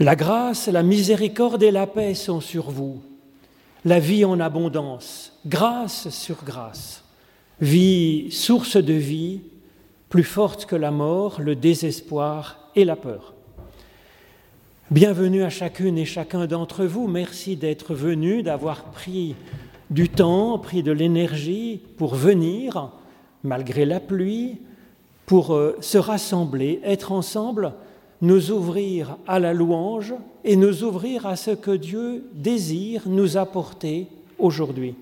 La grâce, la miséricorde et la paix sont sur vous. La vie en abondance, grâce sur grâce. Vie, source de vie, plus forte que la mort, le désespoir et la peur. Bienvenue à chacune et chacun d'entre vous. Merci d'être venu, d'avoir pris du temps, pris de l'énergie pour venir, malgré la pluie, pour euh, se rassembler, être ensemble, nous ouvrir à la louange et nous ouvrir à ce que Dieu désire nous apporter aujourd'hui.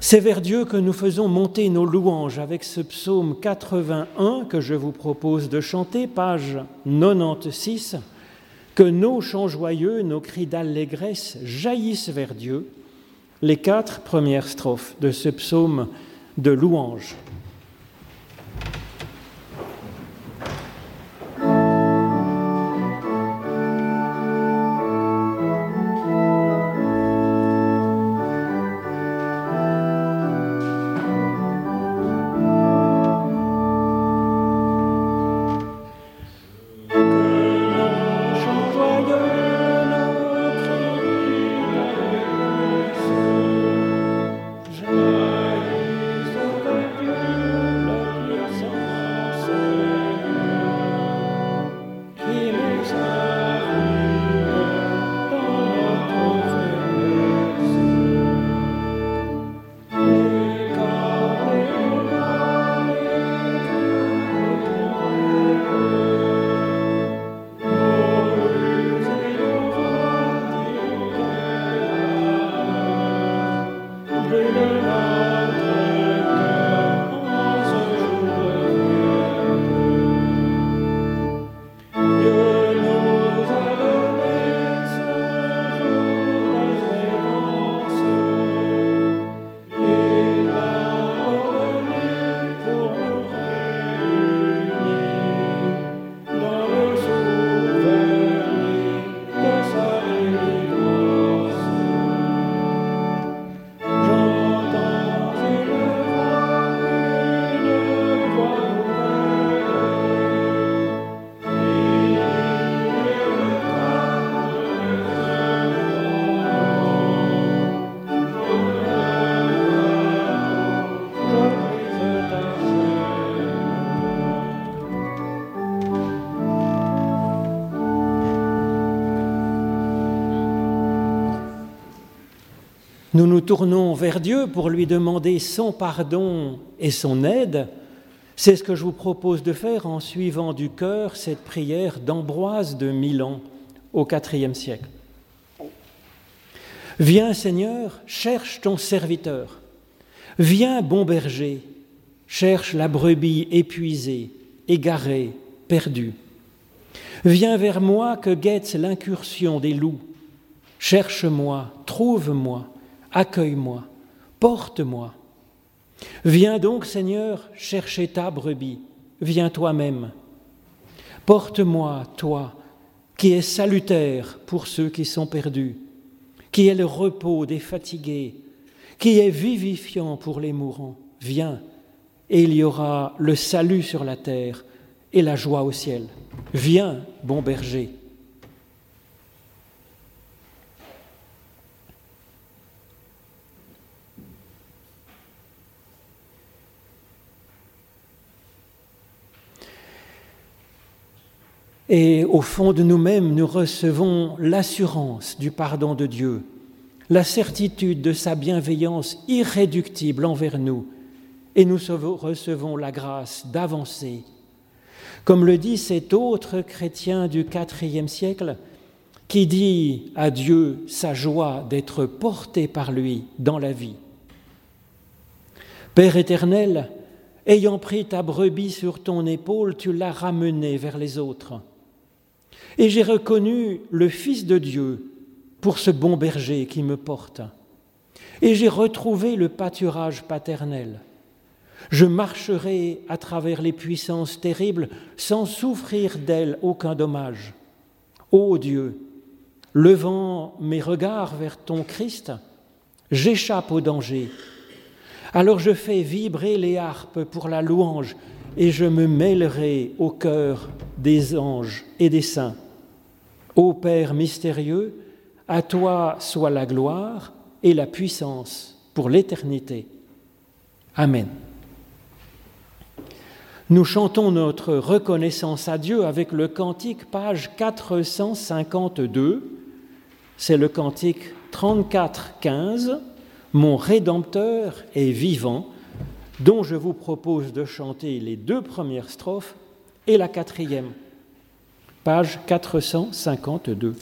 C'est vers Dieu que nous faisons monter nos louanges avec ce psaume 81 que je vous propose de chanter, page 96, que nos chants joyeux, nos cris d'allégresse jaillissent vers Dieu, les quatre premières strophes de ce psaume de louange. Nous nous tournons vers Dieu pour lui demander son pardon et son aide. C'est ce que je vous propose de faire en suivant du cœur cette prière d'Ambroise de Milan au IVe siècle. Viens Seigneur, cherche ton serviteur. Viens bon berger, cherche la brebis épuisée, égarée, perdue. Viens vers moi que guette l'incursion des loups. Cherche-moi, trouve-moi, accueille-moi, porte-moi. Viens donc, Seigneur, chercher ta brebis, viens toi-même. Porte-moi, toi, qui es salutaire pour ceux qui sont perdus, qui est le repos des fatigués, qui est vivifiant pour les mourants. Viens, et il y aura le salut sur la terre et la joie au ciel. Viens, bon berger. Et au fond de nous-mêmes, nous recevons l'assurance du pardon de Dieu, la certitude de sa bienveillance irréductible envers nous, et nous recevons la grâce d'avancer. Comme le dit cet autre chrétien du IVe siècle, qui dit à Dieu sa joie d'être porté par lui dans la vie. Père éternel, ayant pris ta brebis sur ton épaule, tu l'as ramenée vers les autres. Et j'ai reconnu le Fils de Dieu pour ce bon berger qui me porte. Et j'ai retrouvé le pâturage paternel. Je marcherai à travers les puissances terribles sans souffrir d'elles aucun dommage. Ô Dieu, levant mes regards vers ton Christ, j'échappe au danger. Alors je fais vibrer les harpes pour la louange et je me mêlerai au cœur des anges et des saints. Ô Père mystérieux, à toi soit la gloire et la puissance pour l'éternité. Amen. Nous chantons notre reconnaissance à Dieu avec le cantique page 452. C'est le cantique 34-15, Mon Rédempteur est vivant, dont je vous propose de chanter les deux premières strophes et la quatrième, page 452.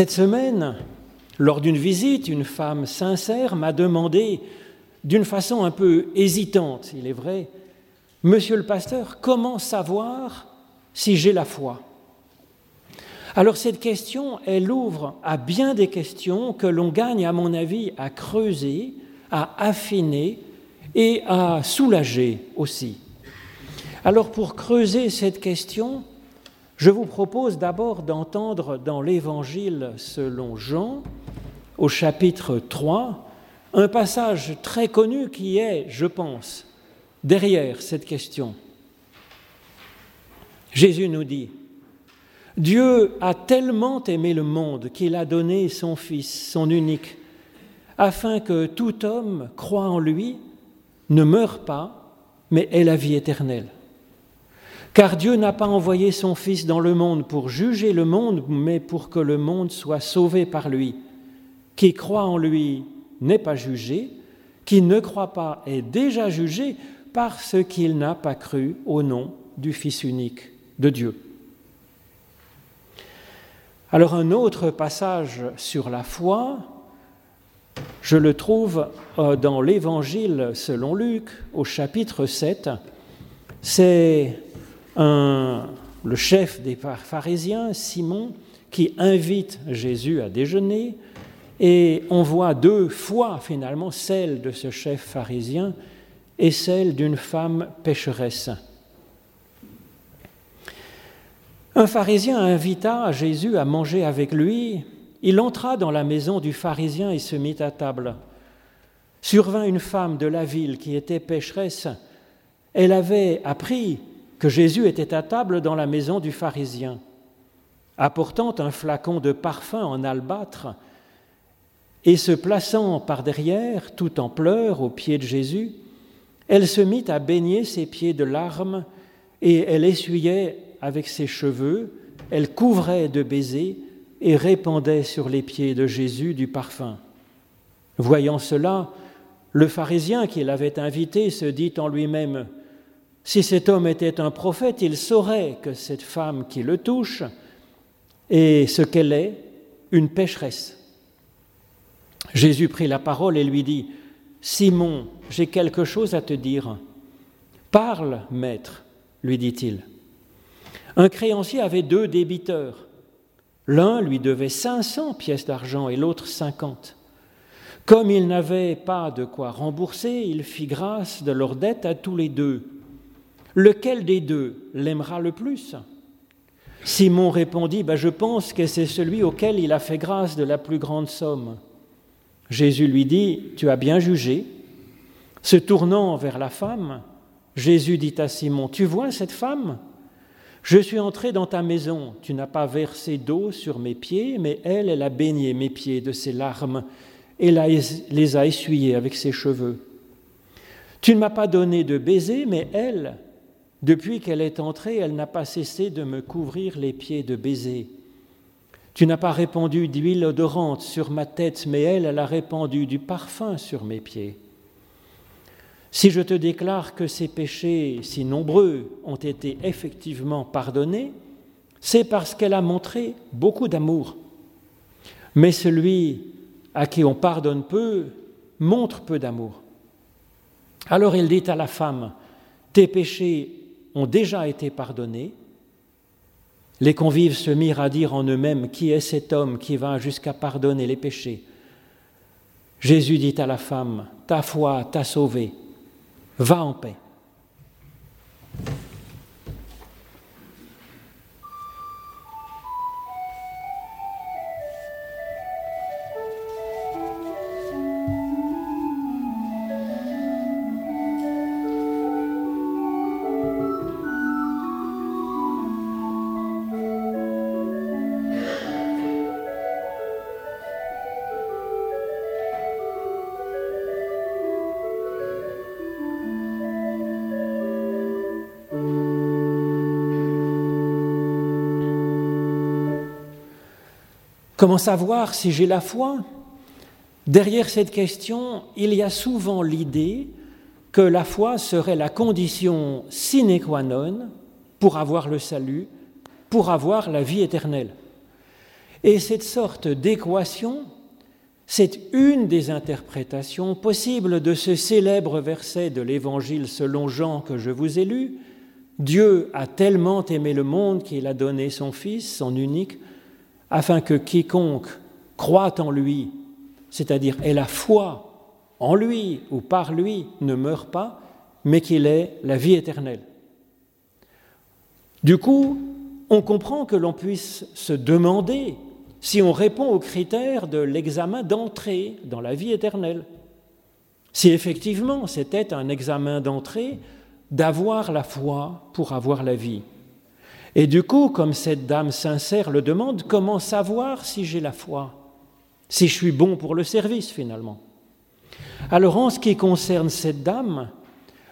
Cette semaine, lors d'une visite, une femme sincère m'a demandé, d'une façon un peu hésitante, il est vrai, Monsieur le pasteur, comment savoir si j'ai la foi? Alors cette question, elle ouvre à bien des questions que l'on gagne, à mon avis, à creuser, à affiner et à soulager aussi. Alors pour creuser cette question, je vous propose d'abord d'entendre dans l'Évangile selon Jean, au chapitre 3, un passage très connu qui est, je pense, derrière cette question. Jésus nous dit, Dieu a tellement aimé le monde qu'il a donné son Fils, son unique, afin que tout homme croit en lui, ne meure pas, mais ait la vie éternelle. Car Dieu n'a pas envoyé son Fils dans le monde pour juger le monde, mais pour que le monde soit sauvé par lui. Qui croit en lui n'est pas jugé, qui ne croit pas est déjà jugé parce qu'il n'a pas cru au nom du Fils unique de Dieu. Alors un autre passage sur la foi, je le trouve euh, dans l'Évangile selon Luc au chapitre 7. C'est le chef des pharisiens, Simon, qui invite Jésus à déjeuner, et on voit deux fois finalement celle de ce chef pharisien et celle d'une femme pécheresse. Un pharisien invita Jésus à manger avec lui. Il entra dans la maison du pharisien et se mit à table. Survint une femme de la ville qui était pécheresse. Elle avait appris que Jésus était à table dans la maison du pharisien, apportant un flacon de parfum en albâtre, et se plaçant par derrière, tout en pleurs, aux pieds de Jésus, elle se mit à baigner ses pieds de larmes, et elle essuyait avec ses cheveux, elle couvrait de baisers et répandait sur les pieds de Jésus du parfum. Voyant cela, le pharisien qui l'avait invité se dit en lui-même, si cet homme était un prophète, il saurait que cette femme qui le touche est ce qu'elle est, une pécheresse. Jésus prit la parole et lui dit, Simon, j'ai quelque chose à te dire. Parle, maître, lui dit-il. Un créancier avait deux débiteurs. L'un lui devait 500 pièces d'argent et l'autre 50. Comme il n'avait pas de quoi rembourser, il fit grâce de leur dette à tous les deux. Lequel des deux l'aimera le plus? Simon répondit, bah, Je pense que c'est celui auquel il a fait grâce de la plus grande somme. Jésus lui dit, Tu as bien jugé. Se tournant vers la femme, Jésus dit à Simon, Tu vois cette femme? Je suis entré dans ta maison, tu n'as pas versé d'eau sur mes pieds, mais elle, elle a baigné mes pieds de ses larmes et les a essuyés avec ses cheveux. Tu ne m'as pas donné de baiser, mais elle, depuis qu'elle est entrée, elle n'a pas cessé de me couvrir les pieds de baisers. Tu n'as pas répandu d'huile odorante sur ma tête, mais elle, elle a répandu du parfum sur mes pieds. Si je te déclare que ces péchés si nombreux ont été effectivement pardonnés, c'est parce qu'elle a montré beaucoup d'amour. Mais celui à qui on pardonne peu montre peu d'amour. Alors il dit à la femme, tes péchés ont déjà été pardonnés. Les convives se mirent à dire en eux-mêmes, qui est cet homme qui va jusqu'à pardonner les péchés? Jésus dit à la femme, ta foi t'a sauvée, va en paix. Comment savoir si j'ai la foi? Derrière cette question, il y a souvent l'idée que la foi serait la condition sine qua non pour avoir le salut, pour avoir la vie éternelle. Et cette sorte d'équation, c'est une des interprétations possibles de ce célèbre verset de l'Évangile selon Jean que je vous ai lu. Dieu a tellement aimé le monde qu'il a donné son Fils, son unique, afin que quiconque croit en lui, c'est-à-dire ait la foi en lui ou par lui, ne meure pas, mais qu'il ait la vie éternelle. Du coup, on comprend que l'on puisse se demander si on répond aux critères de l'examen d'entrée dans la vie éternelle. Si effectivement c'était un examen d'entrée d'avoir la foi pour avoir la vie. Et du coup, comme cette dame sincère le demande, comment savoir si j'ai la foi? Si je suis bon pour le service finalement Alors en ce qui concerne cette dame,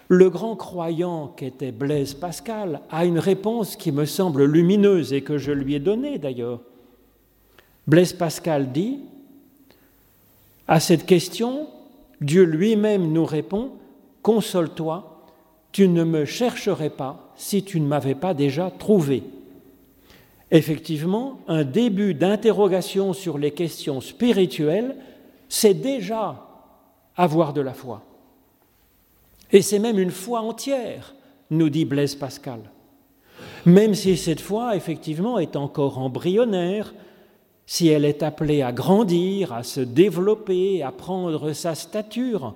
le grand croyant qu'était Blaise Pascal a une réponse qui me semble lumineuse et que je lui ai donnée d'ailleurs. Blaise Pascal dit, à cette question, Dieu lui-même nous répond, Console-toi, tu ne me chercherais pas si tu ne m'avais pas déjà trouvé. Effectivement, un début d'interrogation sur les questions spirituelles, c'est déjà avoir de la foi. Et c'est même une foi entière, nous dit Blaise Pascal. Même si cette foi, effectivement, est encore embryonnaire, si elle est appelée à grandir, à se développer, à prendre sa stature,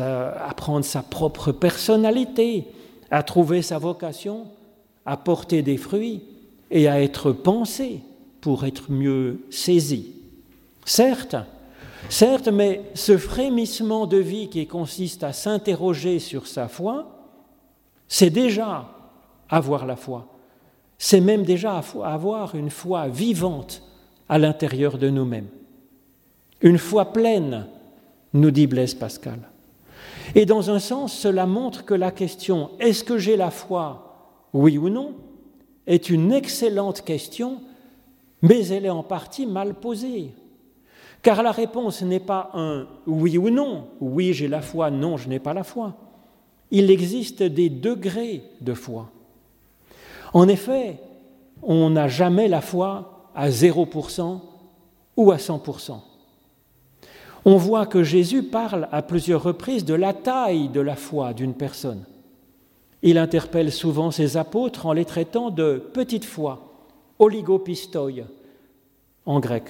à prendre sa propre personnalité, à trouver sa vocation, à porter des fruits et à être pensé pour être mieux saisi. Certes, certes, mais ce frémissement de vie qui consiste à s'interroger sur sa foi, c'est déjà avoir la foi. C'est même déjà avoir une foi vivante à l'intérieur de nous-mêmes. Une foi pleine, nous dit Blaise Pascal. Et dans un sens, cela montre que la question est-ce que j'ai la foi, oui ou non, est une excellente question, mais elle est en partie mal posée. Car la réponse n'est pas un oui ou non, oui j'ai la foi, non je n'ai pas la foi. Il existe des degrés de foi. En effet, on n'a jamais la foi à 0% ou à 100%. On voit que Jésus parle à plusieurs reprises de la taille de la foi d'une personne. Il interpelle souvent ses apôtres en les traitant de petite foi, oligopistoi en grec.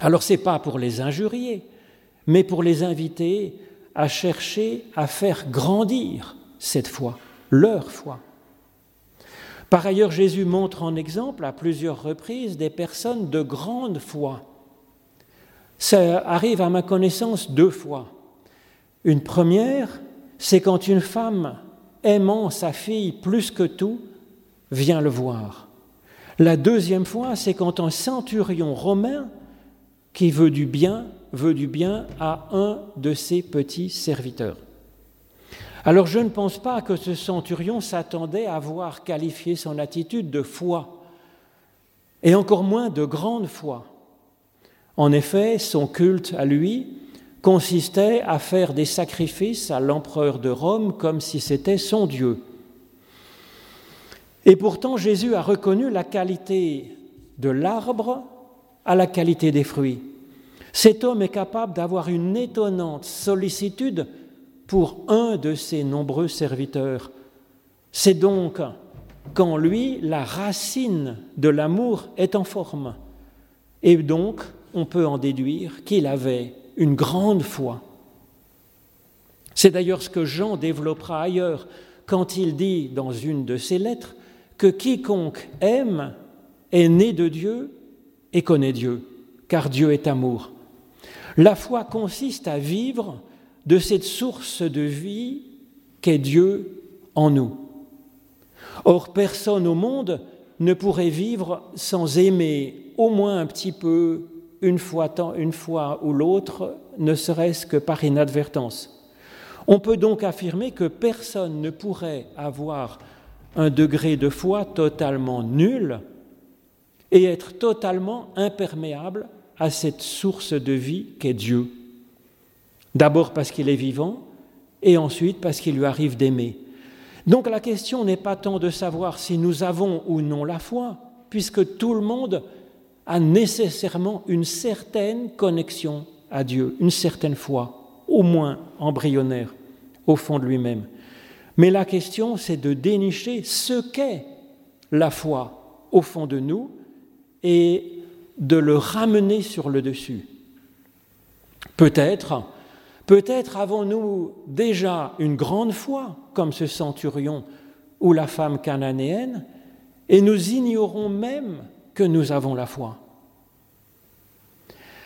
Alors ce n'est pas pour les injurier, mais pour les inviter à chercher à faire grandir cette foi, leur foi. Par ailleurs, Jésus montre en exemple à plusieurs reprises des personnes de grande foi. Ça arrive à ma connaissance deux fois. Une première, c'est quand une femme aimant sa fille plus que tout vient le voir. La deuxième fois, c'est quand un centurion romain qui veut du bien veut du bien à un de ses petits serviteurs. Alors je ne pense pas que ce centurion s'attendait à voir qualifier son attitude de foi, et encore moins de grande foi. En effet, son culte à lui consistait à faire des sacrifices à l'empereur de Rome comme si c'était son Dieu. Et pourtant Jésus a reconnu la qualité de l'arbre à la qualité des fruits. Cet homme est capable d'avoir une étonnante sollicitude pour un de ses nombreux serviteurs. C'est donc qu'en lui, la racine de l'amour est en forme. Et donc, on peut en déduire qu'il avait une grande foi. C'est d'ailleurs ce que Jean développera ailleurs quand il dit dans une de ses lettres que quiconque aime est né de Dieu et connaît Dieu, car Dieu est amour. La foi consiste à vivre de cette source de vie qu'est Dieu en nous. Or, personne au monde ne pourrait vivre sans aimer au moins un petit peu, une fois, une fois ou l'autre, ne serait-ce que par inadvertance. On peut donc affirmer que personne ne pourrait avoir un degré de foi totalement nul et être totalement imperméable à cette source de vie qu'est Dieu. D'abord parce qu'il est vivant et ensuite parce qu'il lui arrive d'aimer. Donc la question n'est pas tant de savoir si nous avons ou non la foi, puisque tout le monde a nécessairement une certaine connexion à Dieu, une certaine foi, au moins embryonnaire, au fond de lui-même. Mais la question, c'est de dénicher ce qu'est la foi au fond de nous et de le ramener sur le dessus. Peut-être, peut-être avons-nous déjà une grande foi, comme ce centurion ou la femme cananéenne, et nous ignorons même que nous avons la foi.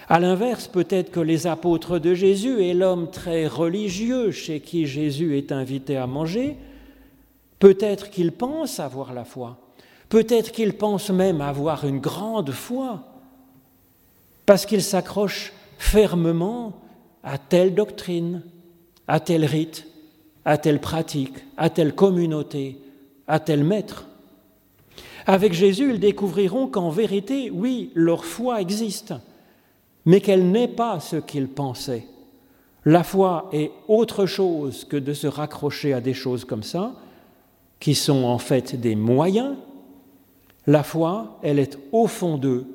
À l'inverse, peut-être que les apôtres de Jésus et l'homme très religieux chez qui Jésus est invité à manger, peut-être qu'ils pensent avoir la foi, peut-être qu'ils pensent même avoir une grande foi, parce qu'ils s'accrochent fermement à telle doctrine, à tel rite, à telle pratique, à telle communauté, à tel maître. Avec Jésus, ils découvriront qu'en vérité, oui, leur foi existe, mais qu'elle n'est pas ce qu'ils pensaient. La foi est autre chose que de se raccrocher à des choses comme ça, qui sont en fait des moyens. La foi, elle est au fond d'eux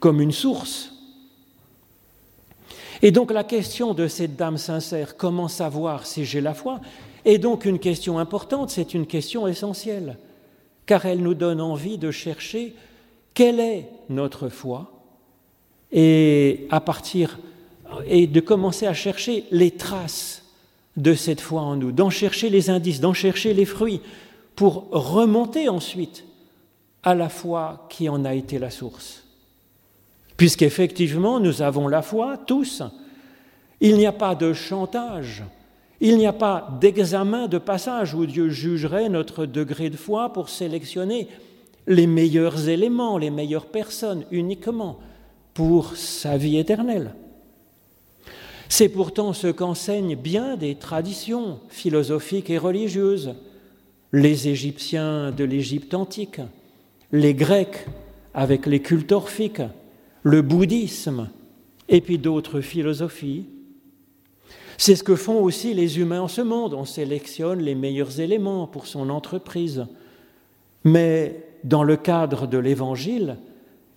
comme une source et donc la question de cette dame sincère, comment savoir si j'ai la foi, est donc une question importante, c'est une question essentielle, car elle nous donne envie de chercher quelle est notre foi et de commencer à chercher les traces de cette foi en nous, d'en chercher les indices, d'en chercher les fruits, pour remonter ensuite à la foi qui en a été la source puisqu'effectivement nous avons la foi tous. Il n'y a pas de chantage, il n'y a pas d'examen de passage où Dieu jugerait notre degré de foi pour sélectionner les meilleurs éléments, les meilleures personnes uniquement pour sa vie éternelle. C'est pourtant ce qu'enseignent bien des traditions philosophiques et religieuses, les Égyptiens de l'Égypte antique, les Grecs avec les cultes orphiques, le bouddhisme et puis d'autres philosophies. C'est ce que font aussi les humains en ce monde. On sélectionne les meilleurs éléments pour son entreprise. Mais dans le cadre de l'Évangile,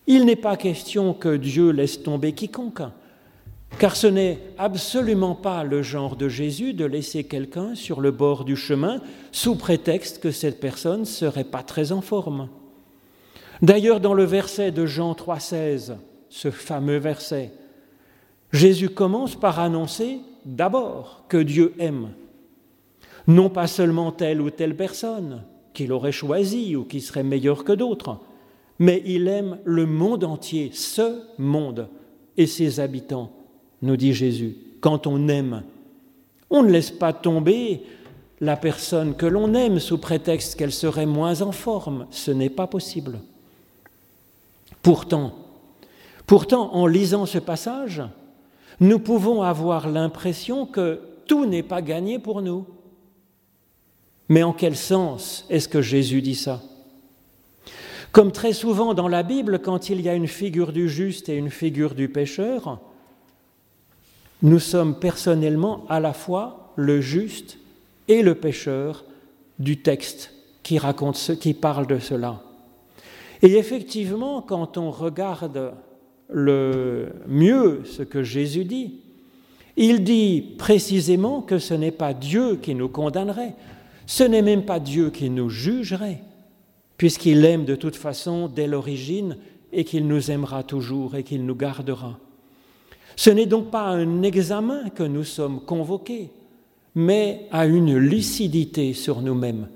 il n'est pas question que Dieu laisse tomber quiconque. car ce n'est absolument pas le genre de Jésus de laisser quelqu'un sur le bord du chemin sous prétexte que cette personne ne serait pas très en forme. D'ailleurs, dans le verset de Jean 3,16, ce fameux verset, Jésus commence par annoncer d'abord que Dieu aime, non pas seulement telle ou telle personne qu'il aurait choisie ou qui serait meilleure que d'autres, mais il aime le monde entier, ce monde et ses habitants nous dit Jésus, quand on aime. On ne laisse pas tomber la personne que l'on aime sous prétexte qu'elle serait moins en forme. Ce n'est pas possible. Pourtant, pourtant, en lisant ce passage, nous pouvons avoir l'impression que tout n'est pas gagné pour nous. Mais en quel sens est-ce que Jésus dit ça? Comme très souvent dans la Bible, quand il y a une figure du juste et une figure du pécheur, nous sommes personnellement à la fois le juste et le pécheur du texte qui raconte ce qui parle de cela. Et effectivement, quand on regarde le mieux ce que Jésus dit, il dit précisément que ce n'est pas Dieu qui nous condamnerait, ce n'est même pas Dieu qui nous jugerait, puisqu'il aime de toute façon dès l'origine et qu'il nous aimera toujours et qu'il nous gardera. Ce n'est donc pas un examen que nous sommes convoqués, mais à une lucidité sur nous-mêmes,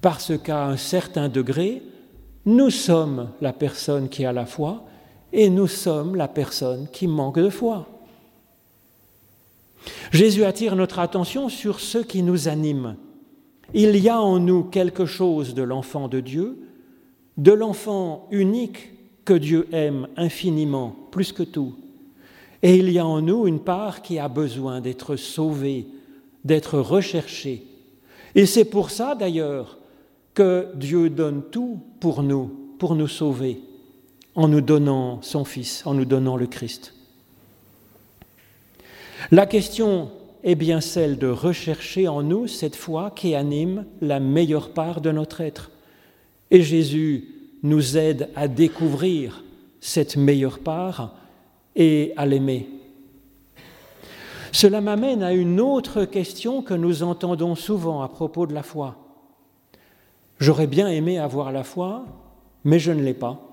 parce qu'à un certain degré, nous sommes la personne qui a la foi et nous sommes la personne qui manque de foi. Jésus attire notre attention sur ce qui nous anime. Il y a en nous quelque chose de l'enfant de Dieu, de l'enfant unique que Dieu aime infiniment, plus que tout, et il y a en nous une part qui a besoin d'être sauvée, d'être recherchée. Et c'est pour ça d'ailleurs que Dieu donne tout pour nous, pour nous sauver, en nous donnant son Fils, en nous donnant le Christ. La question est bien celle de rechercher en nous cette foi qui anime la meilleure part de notre être. Et Jésus nous aide à découvrir cette meilleure part et à l'aimer. Cela m'amène à une autre question que nous entendons souvent à propos de la foi. J'aurais bien aimé avoir la foi, mais je ne l'ai pas.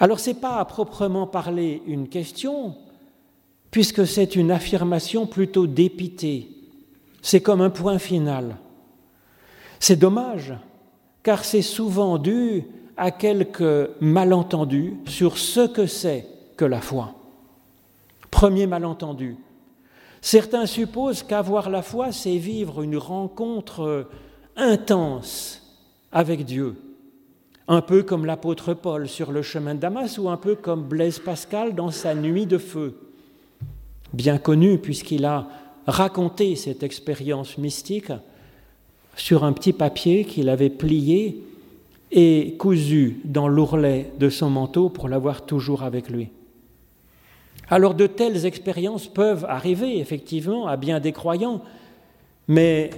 Alors ce n'est pas à proprement parler une question, puisque c'est une affirmation plutôt dépitée. C'est comme un point final. C'est dommage, car c'est souvent dû à quelques malentendus sur ce que c'est que la foi. Premier malentendu. Certains supposent qu'avoir la foi, c'est vivre une rencontre intense avec Dieu, un peu comme l'apôtre Paul sur le chemin de Damas ou un peu comme Blaise Pascal dans sa nuit de feu, bien connu puisqu'il a raconté cette expérience mystique sur un petit papier qu'il avait plié et cousu dans l'ourlet de son manteau pour l'avoir toujours avec lui. Alors de telles expériences peuvent arriver effectivement à bien des croyants, mais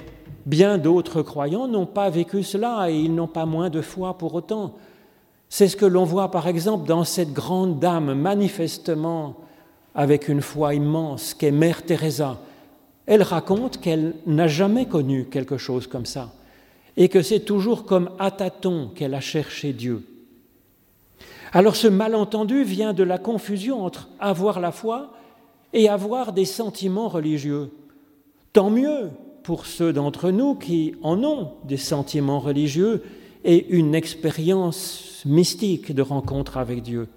bien d'autres croyants n'ont pas vécu cela et ils n'ont pas moins de foi pour autant. C'est ce que l'on voit par exemple dans cette grande dame manifestement avec une foi immense qu'est Mère Teresa. Elle raconte qu'elle n'a jamais connu quelque chose comme ça et que c'est toujours comme à tâtons qu'elle a cherché Dieu. Alors ce malentendu vient de la confusion entre avoir la foi et avoir des sentiments religieux. Tant mieux pour ceux d'entre nous qui en ont des sentiments religieux et une expérience mystique de rencontre avec Dieu.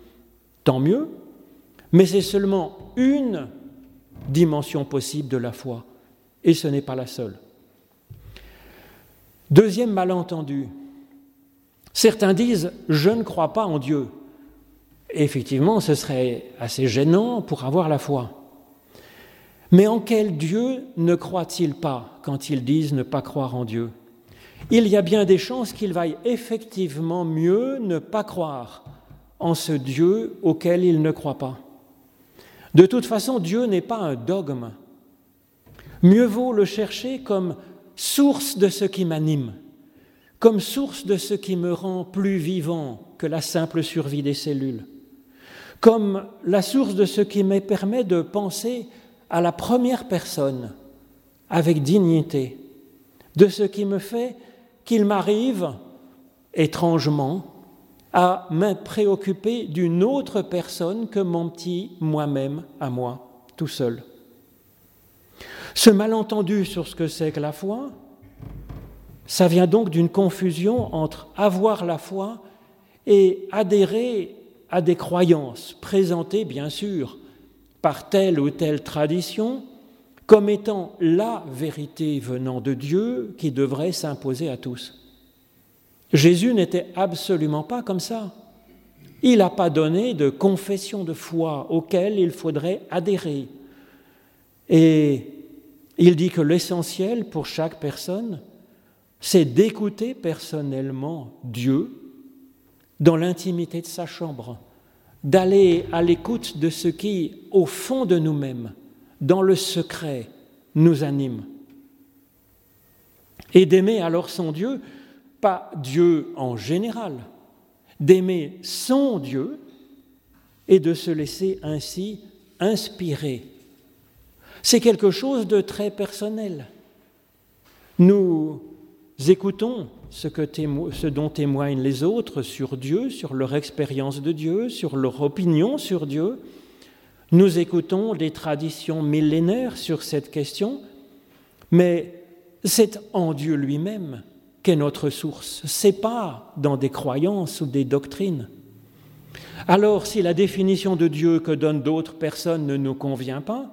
Tant mieux, mais c'est seulement une dimension possible de la foi, et ce n'est pas la seule. Deuxième malentendu, certains disent ⁇ Je ne crois pas en Dieu ⁇ effectivement, ce serait assez gênant pour avoir la foi. Mais en quel Dieu ne croient-ils pas quand ils disent ne pas croire en Dieu? Il y a bien des chances qu'il vaille effectivement mieux ne pas croire en ce Dieu auquel ils ne croient pas. De toute façon, Dieu n'est pas un dogme. Mieux vaut le chercher comme source de ce qui m'anime, comme source de ce qui me rend plus vivant que la simple survie des cellules comme la source de ce qui me permet de penser à la première personne avec dignité, de ce qui me fait qu'il m'arrive étrangement à me préoccuper d'une autre personne que mon petit moi-même à moi, tout seul. Ce malentendu sur ce que c'est que la foi, ça vient donc d'une confusion entre avoir la foi et adhérer à des croyances présentées, bien sûr, par telle ou telle tradition, comme étant la vérité venant de Dieu qui devrait s'imposer à tous. Jésus n'était absolument pas comme ça. Il n'a pas donné de confession de foi auquel il faudrait adhérer. Et il dit que l'essentiel pour chaque personne, c'est d'écouter personnellement Dieu dans l'intimité de sa chambre, d'aller à l'écoute de ce qui, au fond de nous-mêmes, dans le secret, nous anime. Et d'aimer alors son Dieu, pas Dieu en général, d'aimer son Dieu et de se laisser ainsi inspirer. C'est quelque chose de très personnel. Nous écoutons ce, que dont témoignent les autres sur Dieu, sur leur expérience de Dieu, sur leur opinion sur Dieu. Nous écoutons des traditions millénaires sur cette question, mais c'est en Dieu lui-même qu'est notre source. C'est pas dans des croyances ou des doctrines. Alors, si la définition de Dieu que donnent d'autres personnes ne nous convient pas,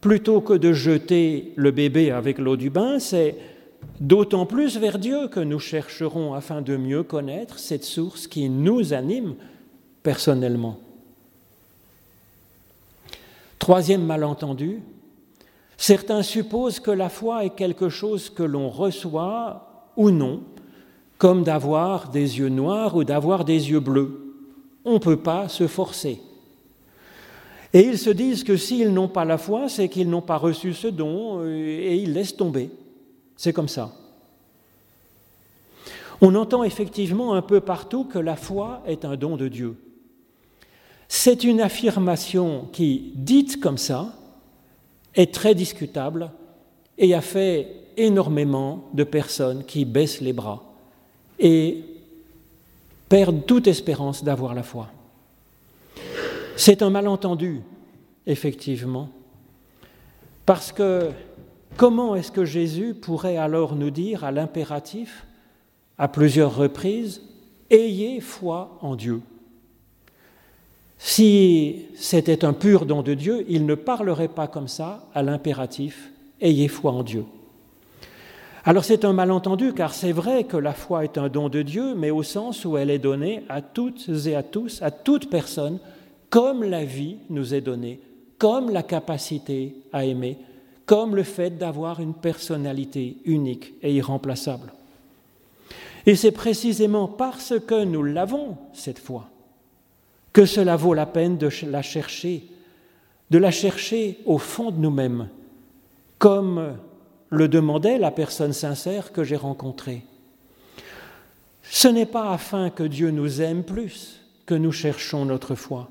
plutôt que de jeter le bébé avec l'eau du bain, c'est d'autant plus vers Dieu que nous chercherons afin de mieux connaître cette source qui nous anime personnellement. Troisième malentendu, certains supposent que la foi est quelque chose que l'on reçoit ou non, comme d'avoir des yeux noirs ou d'avoir des yeux bleus. On ne peut pas se forcer. Et ils se disent que s'ils n'ont pas la foi, c'est qu'ils n'ont pas reçu ce don euh, et ils laissent tomber. C'est comme ça. On entend effectivement un peu partout que la foi est un don de Dieu. C'est une affirmation qui, dite comme ça, est très discutable et a fait énormément de personnes qui baissent les bras et perdent toute espérance d'avoir la foi. C'est un malentendu, effectivement, parce que Comment est-ce que Jésus pourrait alors nous dire à l'impératif, à plusieurs reprises, Ayez foi en Dieu Si c'était un pur don de Dieu, il ne parlerait pas comme ça à l'impératif, Ayez foi en Dieu. Alors c'est un malentendu car c'est vrai que la foi est un don de Dieu, mais au sens où elle est donnée à toutes et à tous, à toute personne, comme la vie nous est donnée, comme la capacité à aimer, comme le fait d'avoir une personnalité unique et irremplaçable. Et c'est précisément parce que nous l'avons, cette foi, que cela vaut la peine de la chercher, de la chercher au fond de nous-mêmes, comme le demandait la personne sincère que j'ai rencontrée. Ce n'est pas afin que Dieu nous aime plus que nous cherchons notre foi,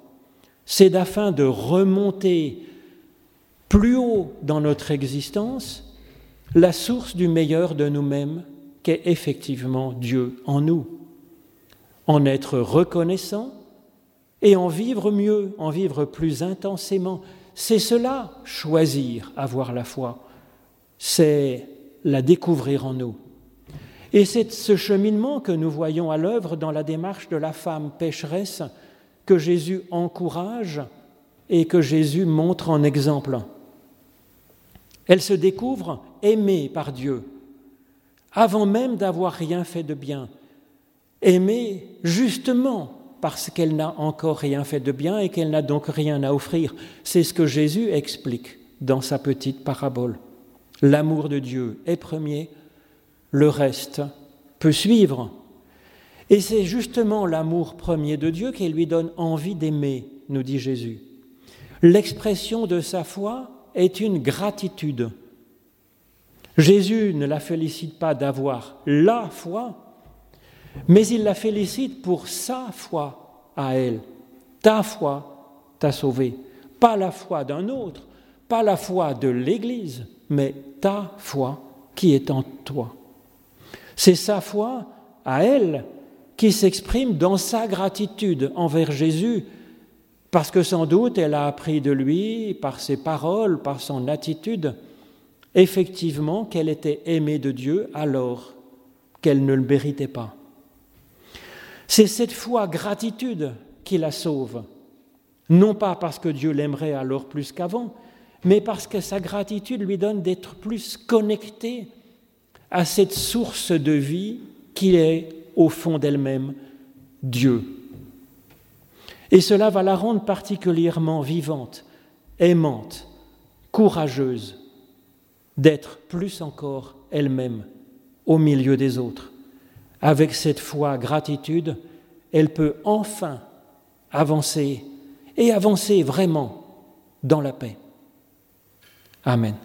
c'est afin de remonter plus haut dans notre existence la source du meilleur de nous-mêmes qu'est effectivement Dieu en nous. En être reconnaissant et en vivre mieux, en vivre plus intensément. C'est cela, choisir avoir la foi. C'est la découvrir en nous. Et c'est ce cheminement que nous voyons à l'œuvre dans la démarche de la femme pécheresse que Jésus encourage et que Jésus montre en exemple. Elle se découvre aimée par Dieu, avant même d'avoir rien fait de bien. Aimée justement parce qu'elle n'a encore rien fait de bien et qu'elle n'a donc rien à offrir. C'est ce que Jésus explique dans sa petite parabole. L'amour de Dieu est premier, le reste peut suivre. Et c'est justement l'amour premier de Dieu qui lui donne envie d'aimer, nous dit Jésus. L'expression de sa foi est une gratitude. Jésus ne la félicite pas d'avoir la foi, mais il la félicite pour sa foi à elle, ta foi t'a sauvé. Pas la foi d'un autre, pas la foi de l'Église, mais ta foi qui est en toi. C'est sa foi à elle qui s'exprime dans sa gratitude envers Jésus, parce que sans doute elle a appris de lui, par ses paroles, par son attitude, effectivement qu'elle était aimée de Dieu alors qu'elle ne le méritait pas. C'est cette foi gratitude qui la sauve, non pas parce que Dieu l'aimerait alors plus qu'avant, mais parce que sa gratitude lui donne d'être plus connecté à cette source de vie qui est au fond d'elle-même, Dieu. Et cela va la rendre particulièrement vivante, aimante, courageuse, d'être plus encore elle-même au milieu des autres. Avec cette foi, gratitude, elle peut enfin avancer et avancer vraiment dans la paix. Amen.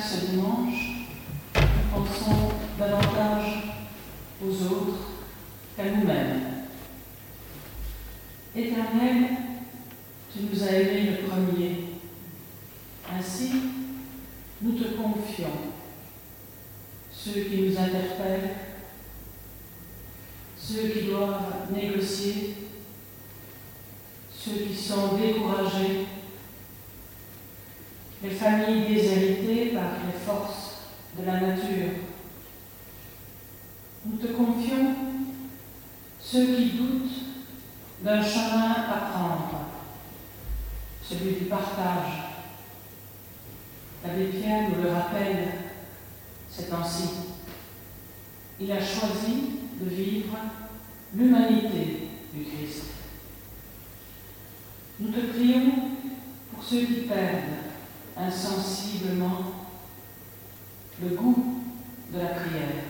Ce dimanche. Nous pensons davantage aux autres qu'à nous-mêmes. Éternel, tu nous as aimés le premier. Ainsi, nous te confions ceux qui nous interpellent, ceux qui doivent négocier, ceux qui sont découragés, les familles déshéritées par les forces de la nature. Nous te confions ceux qui doutent d'un chemin à prendre, celui du partage. L'abbé Pierre nous le rappelle c'est ainsi. Il a choisi de vivre l'humanité du Christ. Nous te prions pour ceux qui perdent insensiblement le goût de la prière.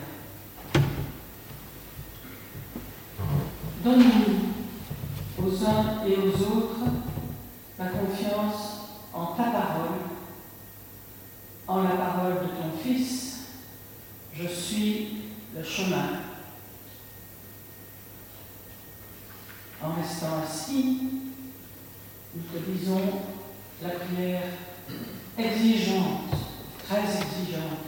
Donne-nous aux uns et aux autres la confiance en ta parole, en la parole de ton Fils je suis le chemin. En restant assis, nous te disons la prière exigeante, très exigeante,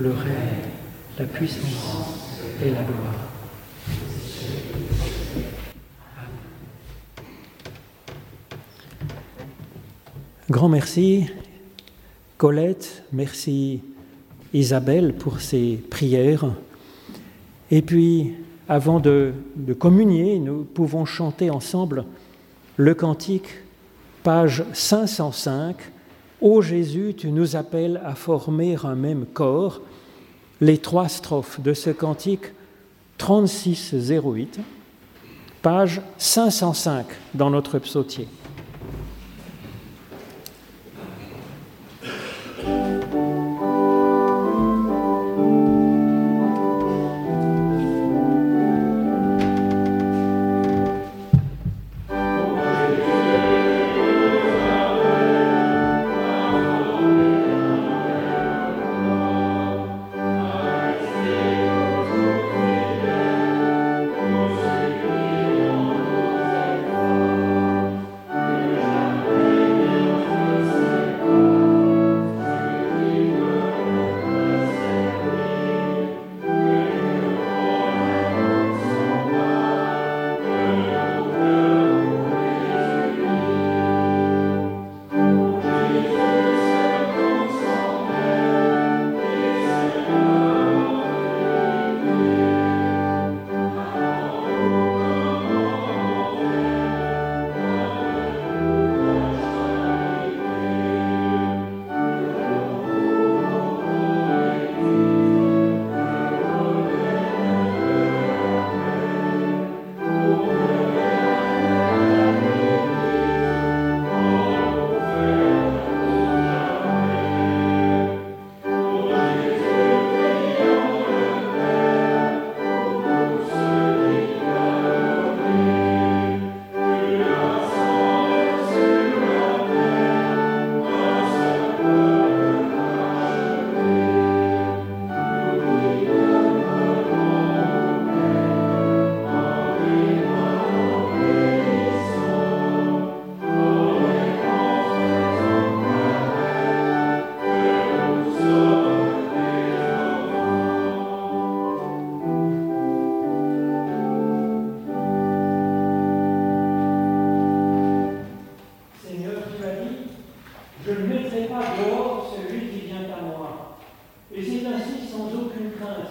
le règne, la puissance et la gloire. Grand merci, Colette, merci Isabelle pour ces prières. Et puis, avant de, de, communier, nous pouvons chanter ensemble le cantique, page 505, Ô Jésus, tu nous appelles à former un même corps, les trois strophes de ce cantique 3608, page 505 dans notre psautier.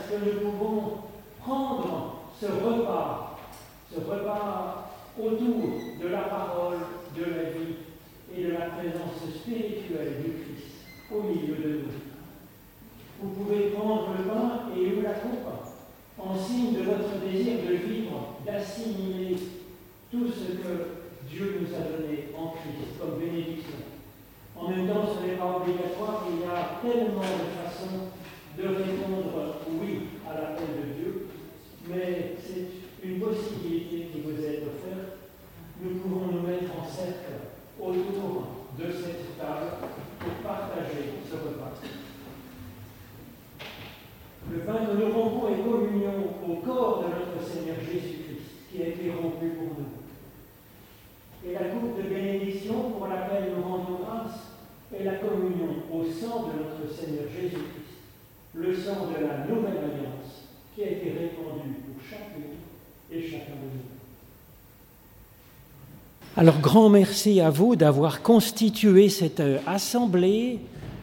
que nous pouvons prendre ce repas, ce repas autour de la parole, de la vie et de la présence spirituelle du Christ au milieu de nous. Vous pouvez prendre le pain et vous la coupe en signe de votre désir de vivre, d'assimiler tout ce que Dieu nous a donné en Christ comme bénédiction. En même temps, ce n'est pas obligatoire, il y a tellement de façons de répondre à l'appel de Dieu, mais c'est une possibilité qui vous est offerte. Nous pouvons nous mettre en cercle autour de cette table pour partager ce repas. Le pain que nous rompons est communion au corps de notre Seigneur Jésus-Christ, qui a été rompu pour nous. Et la coupe de bénédiction pour laquelle nous rendons grâce est la communion au sang de notre Seigneur Jésus-Christ, le sang de la nouvelle alliance qui a été répandu pour et chacun de nous. Alors grand merci à vous d'avoir constitué cette assemblée,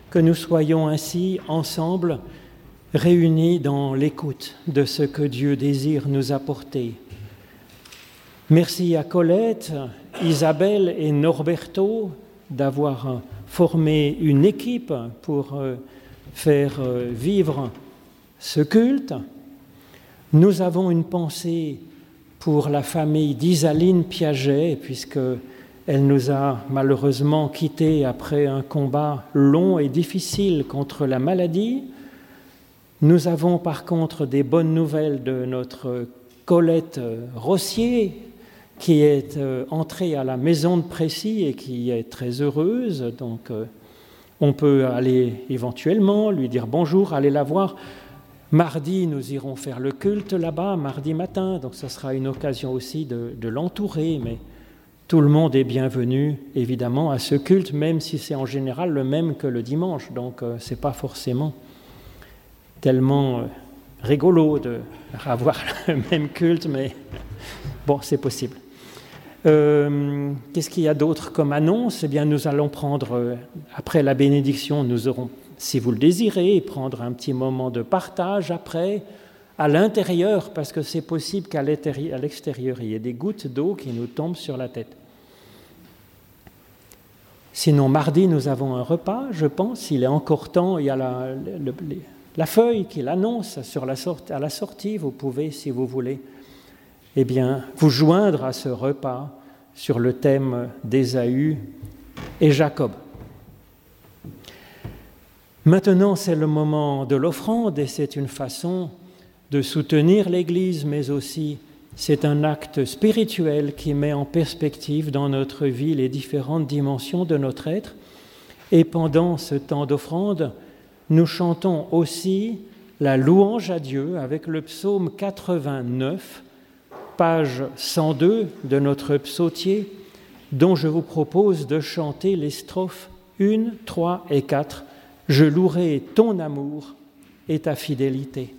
que nous soyons ainsi ensemble réunis dans l'écoute de ce que Dieu désire nous apporter. Merci à Colette, Isabelle et Norberto d'avoir formé une équipe pour euh, faire euh, vivre ce culte. Nous avons une pensée pour la famille d'Isaline Piaget, puisque elle nous a malheureusement quittés après un combat long et difficile contre la maladie. Nous avons par contre des bonnes nouvelles de notre Colette Rossier, qui est euh, entrée à la maison de Précy et qui est très heureuse. Donc, euh, on peut aller éventuellement lui dire bonjour, aller la voir. Mardi, nous irons faire le culte là-bas, mardi matin, donc ce sera une occasion aussi de, l'entourer, mais tout le monde est bienvenu, évidemment, à ce culte, même si c'est en général le même que le dimanche, donc euh, ce n'est pas forcément tellement euh, rigolo de avoir le même culte, mais bon, c'est possible. Euh, qu'est-ce qu'il y a d'autre comme annonce? Eh bien, nous allons prendre, euh, après la bénédiction, nous aurons, si vous le désirez, prendre un petit moment de partage après, à l'intérieur, parce que c'est possible qu'à l'extérieur, il y ait des gouttes d'eau qui nous tombent sur la tête. Sinon, mardi, nous avons un repas, je pense. Il est encore temps, il y a la, le, la feuille qui l'annonce à la sortie, vous pouvez, si vous voulez, eh bien, vous joindre à ce repas sur le thème d'Ésaü et Jacob. Maintenant, c'est le moment de l'offrande et c'est une façon de soutenir l'Église, mais aussi c'est un acte spirituel qui met en perspective dans notre vie les différentes dimensions de notre être. Et pendant ce temps d'offrande, nous chantons aussi la louange à Dieu avec le psaume 89, page 102 de notre psautier, dont je vous propose de chanter les strophes 1, 3 et 4. Je louerai ton amour et ta fidélité.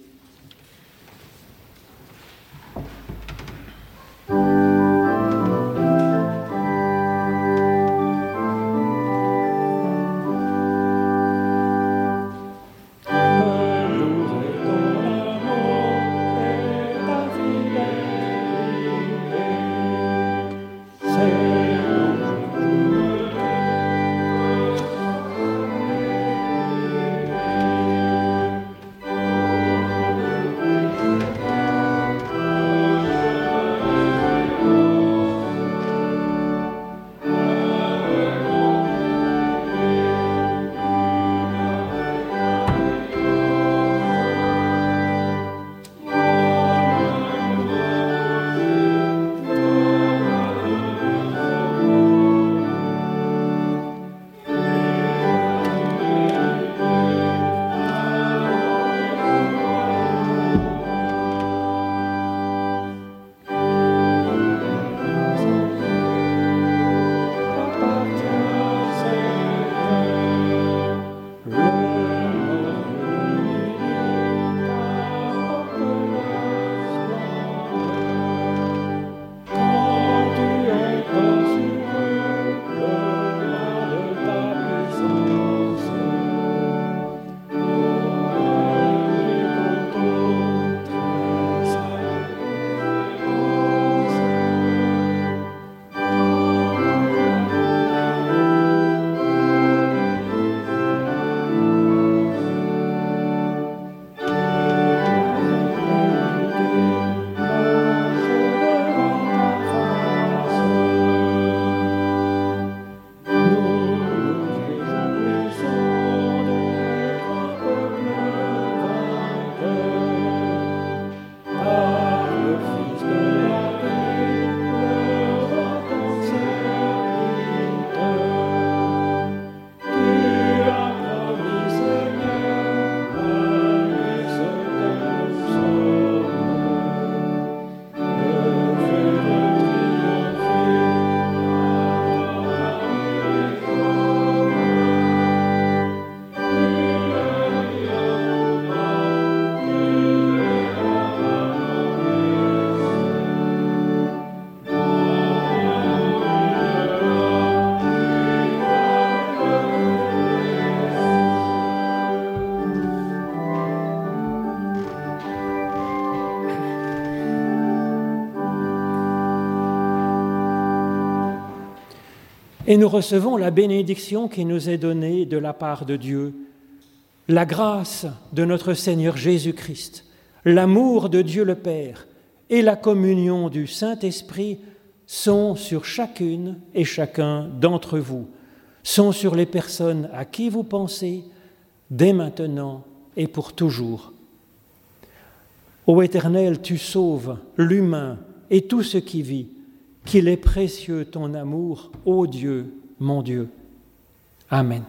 Et nous recevons la bénédiction qui nous est donnée de la part de Dieu, la grâce de notre Seigneur Jésus-Christ, l'amour de Dieu le Père et la communion du Saint-Esprit sont sur chacune et chacun d'entre vous, sont sur les personnes à qui vous pensez dès maintenant et pour toujours. Ô Éternel, tu sauves l'humain et tout ce qui vit, qu'il est précieux ton amour, ô Dieu, mon Dieu. Amen.